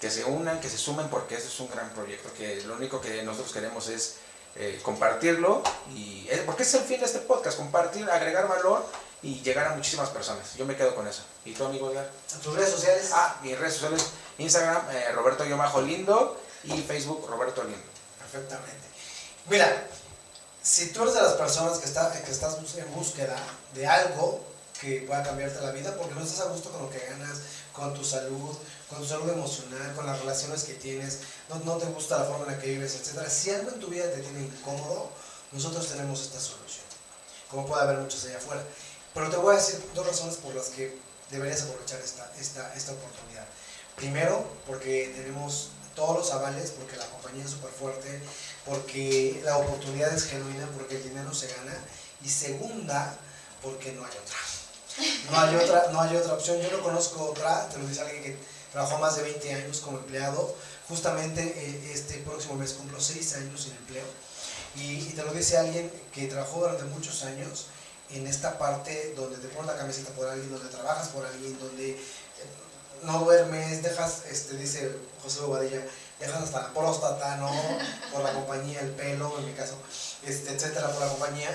que se unan, que se sumen porque este es un gran proyecto, que lo único que nosotros queremos es eh, compartirlo, y porque es el fin de este podcast, compartir, agregar valor y llegar a muchísimas personas. Yo me quedo con eso. ¿Y tú, amigo Edgar? ¿Tus redes sociales? Ah, mis redes sociales, Instagram, eh, Roberto-Lindo y Facebook, Roberto Lindo. Perfectamente. Mira, si tú eres de las personas que, está, que estás en búsqueda de algo que pueda cambiarte la vida, porque no estás a gusto con lo que ganas, con tu salud, con tu salud emocional, con las relaciones que tienes, no, no te gusta la forma en la que vives, etc. Si algo en tu vida te tiene incómodo, nosotros tenemos esta solución, como puede haber muchos allá afuera. Pero te voy a decir dos razones por las que deberías aprovechar esta, esta, esta oportunidad. Primero, porque tenemos todos los avales, porque la compañía es súper fuerte, porque la oportunidad es genuina, porque el dinero se gana, y segunda, porque no hay otra. No hay otra, no hay otra opción. Yo no conozco otra, te lo dice alguien que trabajó más de 20 años como empleado. Justamente eh, este próximo mes cumplo 6 años sin empleo. Y, te lo dice alguien que trabajó durante muchos años en esta parte donde te pones la camiseta por alguien, donde trabajas por alguien, donde eh, no duermes, dejas, este, dice José Bobadilla, dejas hasta la próstata, ¿no? Por la compañía, el pelo, en mi caso, este, etcétera, por la compañía,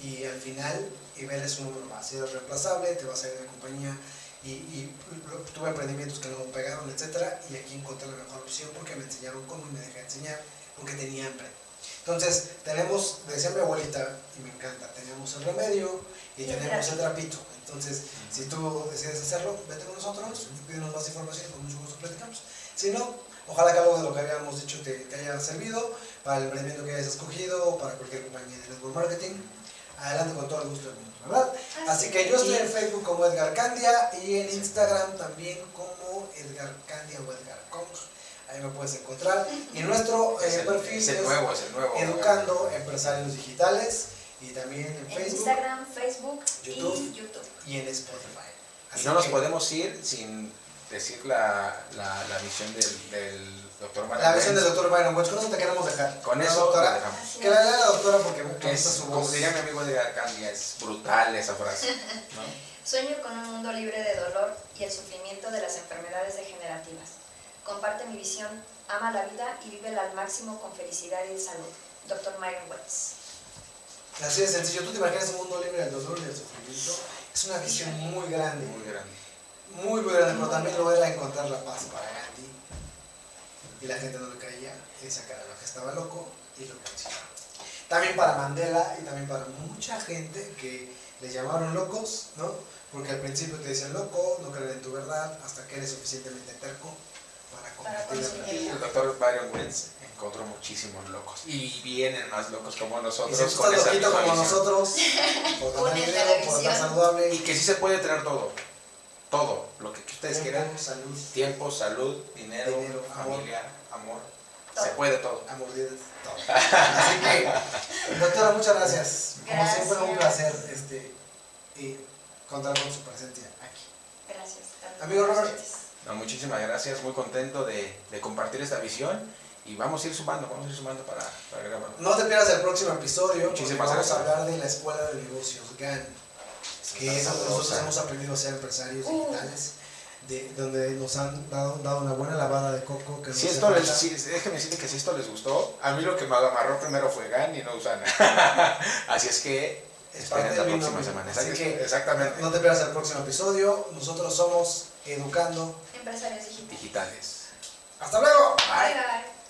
y al final, Ibel es un número más, si eres reemplazable, te vas a ir de la compañía, y, y, tuve emprendimientos que no pegaron, etcétera, y aquí encontré la mejor opción porque me enseñaron cómo y me dejé enseñar, porque tenía hambre. Entonces, tenemos, decía mi abuelita, y me encanta, tenemos el remedio y tenemos el trapito. Entonces, si tú decides hacerlo, vete con nosotros, pídenos más información, con mucho gusto platicamos. Si no, Ojalá que algo de lo que habíamos dicho te, haya servido para el emprendimiento que hayas escogido o para cualquier compañía de network marketing. Adelante con todo el gusto del mundo, ¿verdad? Así, que yo estoy en Facebook como Edgar Candia y en Instagram también como Edgar Candia o Edgar Kong. Ahí me puedes encontrar. Y en nuestro eh, perfil es, el nuevo, es el nuevo, Educando Empresarios Digitales y también en, Facebook, Instagram, Facebook YouTube, y YouTube. Y en Spotify. Así y no nos podemos ir sin decir la, la, la visión del, del doctor Byron La visión del doctor Byron Welch, con eso te queremos dejar. Con eso doctora, dejamos. Que la lea la doctora porque me es, su voz. Como diría mi amigo de Arcandia, es brutal esa frase. ¿no? (laughs) Sueño con un mundo libre de dolor y el sufrimiento de las enfermedades degenerativas. Comparte mi visión, ama la vida y vive al máximo con felicidad y salud. Dr. Myron Wells. Así de sencillo. ¿Tú te imaginas un mundo libre del dolor y del sufrimiento? Es una visión muy grande. Muy grande muy grande, pero también lo era encontrar la paz para Gandhi. Y la gente no le creía, y decía que era lo que estaba loco y lo mencionaba. También para Mandela y también para mucha gente que le llamaron locos, ¿no? Porque al principio te dicen loco, no creen en tu verdad, hasta que eres suficientemente terco para convertir El doctor Byron Wentz encontró muchísimos locos y vienen más locos como nosotros. Y si con esa como nosotros, (laughs) por dinero, por estar saludable. Y que sí se puede tener todo todo lo que ustedes tiempo, quieran. Salud. Tiempo, salud, dinero, familia, amor. Se puede todo. (laughs) A mordidas todo. (laughs) Así que, doctora, muchas gracias. Como siempre, un placer este, y contar con su presencia aquí. Gracias. Amigo Robert. No, muchísimas gracias, muy contento de, de compartir esta visión y vamos a ir sumando, vamos a ir sumando para, para grabarlo. No te pierdas el próximo episodio, vamos a hablar de la Escuela de Negocios, GAN, que es donde nosotros hemos aprendido a ser empresarios Uh. digitales, de, donde nos han dado, dado una buena lavada de coco. Que nos Si esto les, falta. si, déjenme decirle que si esto les gustó, a mí lo que me amarró primero fue GAN y no Usana. (laughs) Así es que Es esperen la próxima semana. Así que Exactamente. no te pierdas el próximo episodio. Nosotros somos Educando. Empresarios digitales. Digitales. ¡Hasta luego! Bye bye.